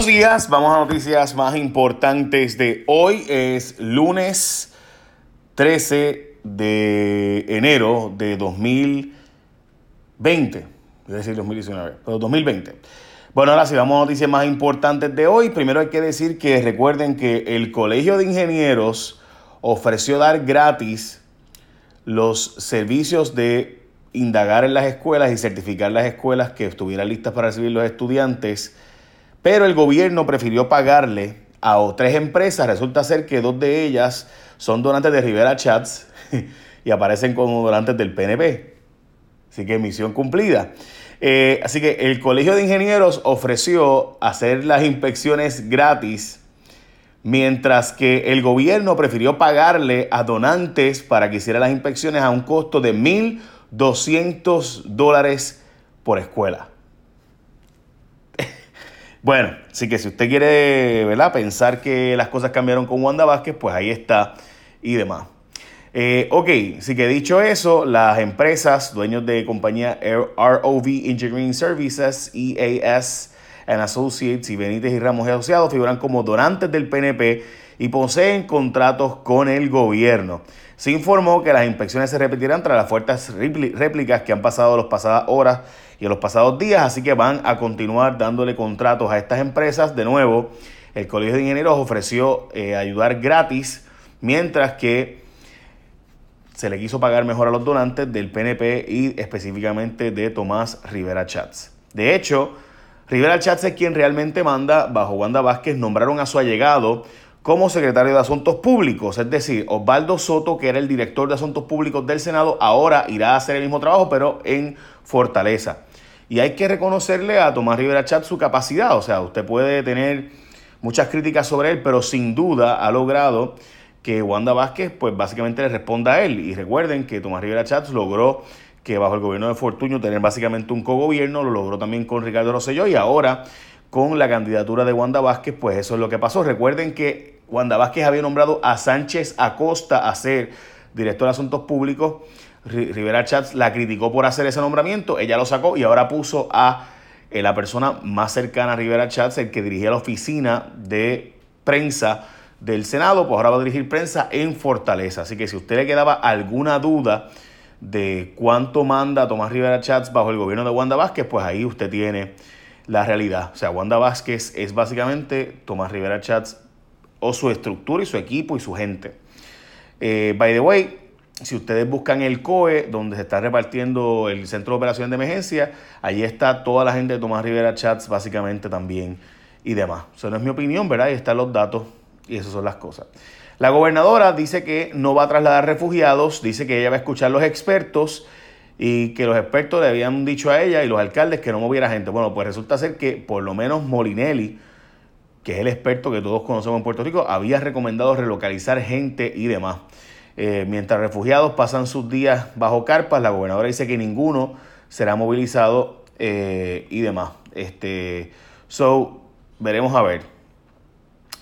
Buenos días, vamos a noticias más importantes de hoy. Es lunes 13 de enero de 2020. Es decir, 2019, pero 2020. Bueno, ahora sí, vamos a noticias más importantes de hoy. Primero hay que decir que recuerden que el Colegio de Ingenieros ofreció dar gratis los servicios de indagar en las escuelas y certificar las escuelas que estuvieran listas para recibir los estudiantes pero el gobierno prefirió pagarle a tres empresas. Resulta ser que dos de ellas son donantes de Rivera Chats y aparecen como donantes del PNP. Así que misión cumplida. Eh, así que el Colegio de Ingenieros ofreció hacer las inspecciones gratis, mientras que el gobierno prefirió pagarle a donantes para que hiciera las inspecciones a un costo de 1.200 dólares por escuela. Bueno, así que si usted quiere ¿verdad? pensar que las cosas cambiaron con Wanda Vázquez, pues ahí está y demás. Eh, ok, así que dicho eso, las empresas, dueños de compañía ROV Engineering Services, EAS and Associates y Benítez y Ramos y Asociados figuran como donantes del PNP y poseen contratos con el gobierno. Se informó que las inspecciones se repetirán tras las fuertes réplicas que han pasado las pasadas horas y en los pasados días, así que van a continuar dándole contratos a estas empresas. De nuevo, el Colegio de Ingenieros ofreció eh, ayudar gratis, mientras que se le quiso pagar mejor a los donantes del PNP y específicamente de Tomás Rivera Chats. De hecho, Rivera Chats es quien realmente manda, bajo Wanda Vázquez, nombraron a su allegado como secretario de Asuntos Públicos. Es decir, Osvaldo Soto, que era el director de Asuntos Públicos del Senado, ahora irá a hacer el mismo trabajo, pero en Fortaleza. Y hay que reconocerle a Tomás Rivera Chat su capacidad. O sea, usted puede tener muchas críticas sobre él, pero sin duda ha logrado que Wanda Vázquez, pues básicamente le responda a él. Y recuerden que Tomás Rivera Chats logró que bajo el gobierno de Fortuño tener básicamente un cogobierno, lo logró también con Ricardo Rosselló y ahora con la candidatura de Wanda Vázquez, pues eso es lo que pasó. Recuerden que Wanda Vázquez había nombrado a Sánchez Acosta a ser director de Asuntos Públicos. Rivera Chats la criticó por hacer ese nombramiento, ella lo sacó y ahora puso a eh, la persona más cercana a Rivera Chats, el que dirigía la oficina de prensa del Senado, pues ahora va a dirigir prensa en Fortaleza. Así que si usted le quedaba alguna duda de cuánto manda Tomás Rivera Chats bajo el gobierno de Wanda Vázquez, pues ahí usted tiene la realidad. O sea, Wanda Vázquez es básicamente Tomás Rivera Chats o su estructura y su equipo y su gente. Eh, by the way, si ustedes buscan el COE, donde se está repartiendo el Centro de Operaciones de Emergencia, allí está toda la gente de Tomás Rivera Chats básicamente también y demás. Eso no es mi opinión, ¿verdad? Ahí están los datos y esas son las cosas. La gobernadora dice que no va a trasladar refugiados, dice que ella va a escuchar a los expertos y que los expertos le habían dicho a ella y los alcaldes que no moviera gente. Bueno, pues resulta ser que por lo menos Molinelli, que es el experto que todos conocemos en Puerto Rico, había recomendado relocalizar gente y demás. Eh, mientras refugiados pasan sus días bajo carpas, la gobernadora dice que ninguno será movilizado eh, y demás. Este, so, veremos a ver.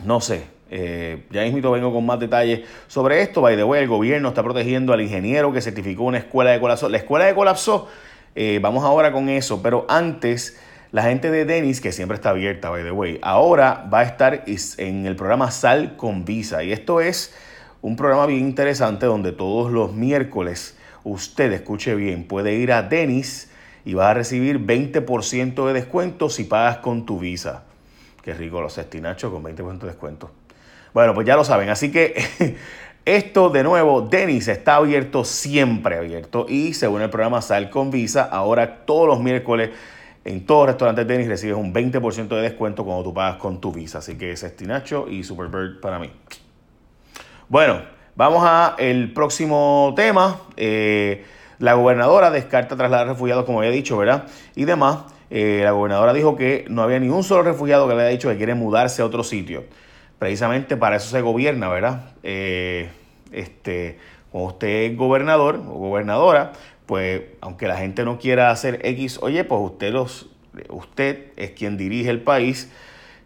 No sé, eh, ya mismo vengo con más detalles sobre esto. By the way, el gobierno está protegiendo al ingeniero que certificó una escuela de colapso. La escuela de colapso, eh, vamos ahora con eso, pero antes la gente de Denis, que siempre está abierta, by the way, ahora va a estar en el programa Sal con Visa. Y esto es un programa bien interesante donde todos los miércoles, usted escuche bien, puede ir a Denis y va a recibir 20% de descuento si pagas con tu Visa. Qué rico los estinachos con 20% de descuento. Bueno, pues ya lo saben. Así que esto de nuevo, Denis está abierto, siempre abierto. Y según el programa Sal con Visa, ahora todos los miércoles en todos los restaurantes Denis recibes un 20% de descuento cuando tú pagas con tu Visa. Así que es Estinacho y Superbird para mí. Bueno, vamos a el próximo tema. Eh, la gobernadora descarta trasladar refugiados, como había dicho, ¿verdad? Y demás. Eh, la gobernadora dijo que no había ni un solo refugiado que le haya dicho que quiere mudarse a otro sitio precisamente para eso se gobierna, ¿verdad? Eh, este, cuando usted es gobernador o gobernadora, pues aunque la gente no quiera hacer X, oye, pues usted, los, usted es quien dirige el país.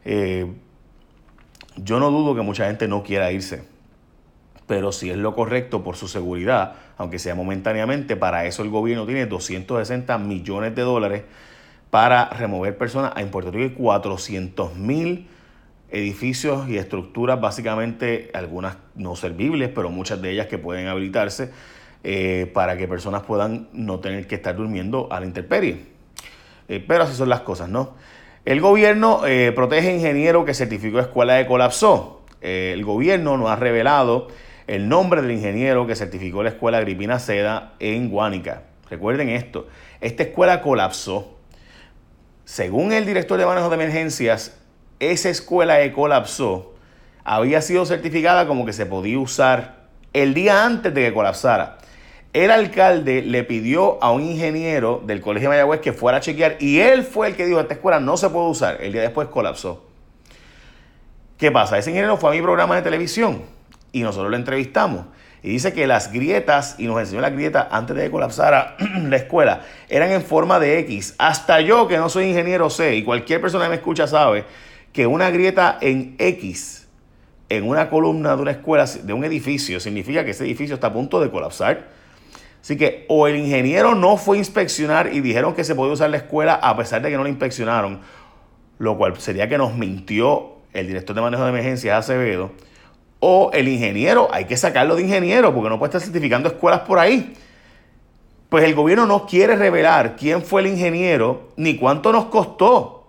Eh, yo no dudo que mucha gente no quiera irse, pero si es lo correcto por su seguridad, aunque sea momentáneamente, para eso el gobierno tiene 260 millones de dólares para remover personas. En Puerto Rico hay 400 mil edificios y estructuras, básicamente algunas no servibles, pero muchas de ellas que pueden habilitarse eh, para que personas puedan no tener que estar durmiendo a la intemperie. Eh, pero así son las cosas, ¿no? El gobierno eh, protege ingeniero que certificó escuela de colapsó. el gobierno no ha revelado el nombre del ingeniero que certificó la escuela Agripina Seda en Guánica. Recuerden esto, esta escuela colapsó. Según el director de manejo de emergencias, esa escuela que colapsó había sido certificada como que se podía usar el día antes de que colapsara. El alcalde le pidió a un ingeniero del Colegio de Mayagüez que fuera a chequear y él fue el que dijo, esta escuela no se puede usar. El día después colapsó. ¿Qué pasa? Ese ingeniero fue a mi programa de televisión y nosotros lo entrevistamos. Y dice que las grietas, y nos enseñó las grietas antes de que colapsara la escuela, eran en forma de X. Hasta yo, que no soy ingeniero, sé, y cualquier persona que me escucha sabe, que una grieta en X, en una columna de una escuela, de un edificio, significa que ese edificio está a punto de colapsar Así que o el ingeniero no fue a inspeccionar y dijeron que se podía usar la escuela a pesar de que no la inspeccionaron, lo cual sería que nos mintió el director de manejo de emergencias Acevedo, o el ingeniero, hay que sacarlo de ingeniero porque no puede estar certificando escuelas por ahí. Pues el gobierno no quiere revelar quién fue el ingeniero ni cuánto nos costó.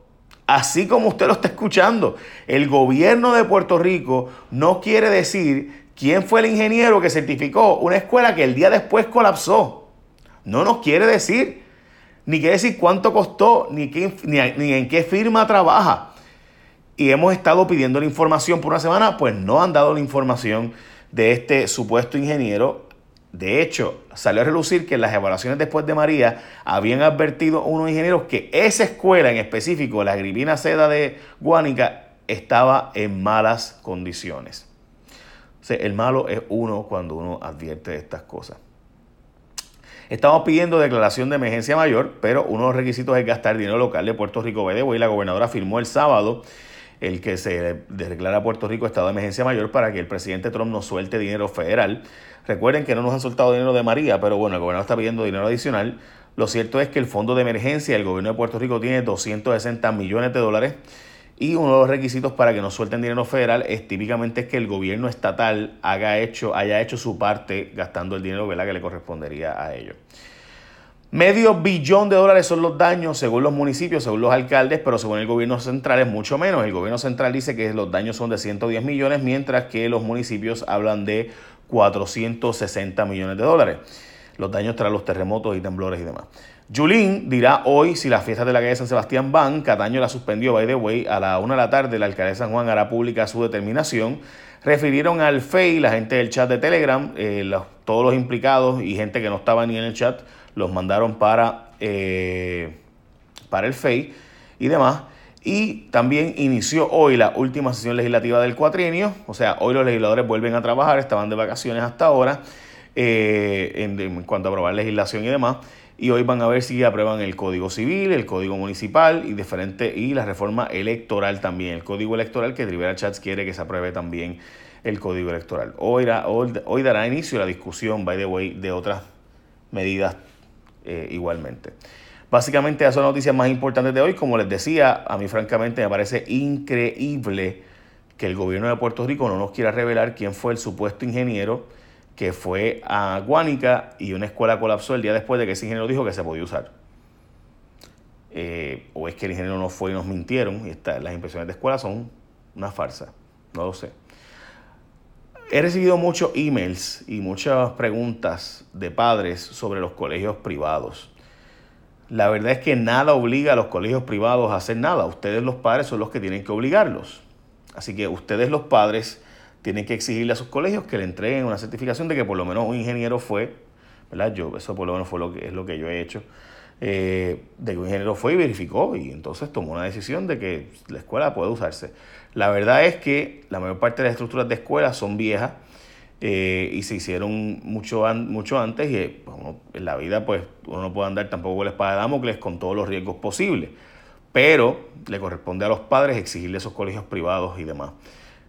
Así como usted lo está escuchando, el gobierno de Puerto Rico no quiere decir quién fue el ingeniero que certificó una escuela que el día después colapsó. No nos quiere decir, ni quiere decir cuánto costó, ni, ni, en qué firma trabaja. Y hemos estado pidiendo la información por una semana, pues no han dado la información de este supuesto ingeniero. De hecho, salió a relucir que en las evaluaciones después de María habían advertido unos ingenieros que esa escuela en específico, la Agripina Seda de Guánica, estaba en malas condiciones el malo es uno cuando uno advierte de estas cosas. Estamos pidiendo declaración de emergencia mayor, pero uno de los requisitos es gastar dinero local de Puerto Rico y La gobernadora firmó el sábado el que se declara a Puerto Rico estado de emergencia mayor para que el presidente Trump no suelte dinero federal. Recuerden que no nos han soltado dinero de María, pero bueno, el gobernador está pidiendo dinero adicional. Lo cierto es que el fondo de emergencia del gobierno de Puerto Rico tiene 260 millones de dólares y uno de los requisitos para que nos suelten dinero federal es típicamente que el gobierno estatal haga hecho, haya hecho su parte gastando el dinero que le correspondería a ellos. Medio billón de dólares son los daños según los municipios, según los alcaldes, pero según el gobierno central es mucho menos. El gobierno central dice que los daños son de 110 millones, mientras que los municipios hablan de 460 millones de dólares. Los daños tras los terremotos y temblores y demás. Julín dirá hoy si las fiestas de la calle San Sebastián van. Cataño la suspendió, by the way. A la una de la tarde, la alcaldesa San Juan hará pública su determinación. Refirieron al FEI, la gente del chat de Telegram, eh, todos los implicados y gente que no estaba ni en el chat, los mandaron para, eh, para el FEI y demás. Y también inició hoy la última sesión legislativa del cuatrienio, o sea, hoy los legisladores vuelven a trabajar, estaban de vacaciones hasta ahora, eh, en, cuanto a aprobar legislación y demás y hoy van a ver si aprueban el Código Civil, el Código Municipal y diferente y la reforma electoral también, el Código Electoral que Rivera Chats quiere que se apruebe también el Código Electoral. Hoy, hoy, dará inicio la discusión, by the way, de otras medidas eh, igualmente. Básicamente esas son las noticias más importantes de hoy. Como les decía, a mí francamente me parece increíble que el gobierno de Puerto Rico no nos quiera revelar quién fue el supuesto ingeniero que fue a Guánica y una escuela colapsó el día después de que ese ingeniero dijo que se podía usar. Eh, o es que el ingeniero no fue y nos mintieron y está, las impresiones de escuela son una farsa, no lo sé. He recibido muchos emails y muchas preguntas de padres sobre los colegios privados. La verdad es que nada obliga a los colegios privados a hacer nada. Ustedes los padres son los que tienen que obligarlos. Así que ustedes los padres tienen que exigirle a sus colegios que le entreguen una certificación de que por lo menos un ingeniero fue, ¿verdad? Yo, eso por lo menos fue lo que, es lo que yo he hecho, eh, de que un ingeniero fue y verificó y entonces tomó una decisión de que la escuela puede usarse. La verdad es que la mayor parte de las estructuras de escuelas son viejas eh, y se hicieron mucho, mucho antes y eh, en la vida pues uno no puede andar tampoco con la espada de Damocles con todos los riesgos posibles, pero le corresponde a los padres exigirle esos colegios privados y demás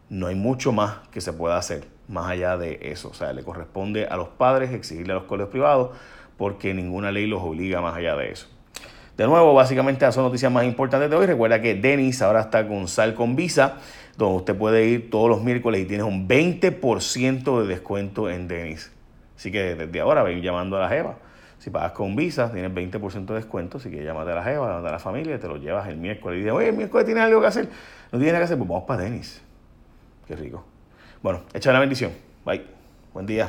no hay mucho más que se pueda hacer más allá de eso. O sea, le corresponde a los padres exigirle a los colegios privados porque ninguna ley los obliga más allá de eso. De nuevo, básicamente esas son noticias más importantes de hoy. Recuerda que Denis ahora está con Sal con Visa, donde usted puede ir todos los miércoles y tienes un 20% de descuento en Denis. Así que desde ahora ven llamando a la Jeva. Si pagas con Visa, tienes 20% de descuento. Así que llámate a la Jeva, a la familia, te lo llevas el miércoles. Y dices, oye, el miércoles tienes algo que hacer. No tienes nada que hacer, pues vamos para Denis. Qué rico. Bueno, echa la bendición. Bye. Buen día.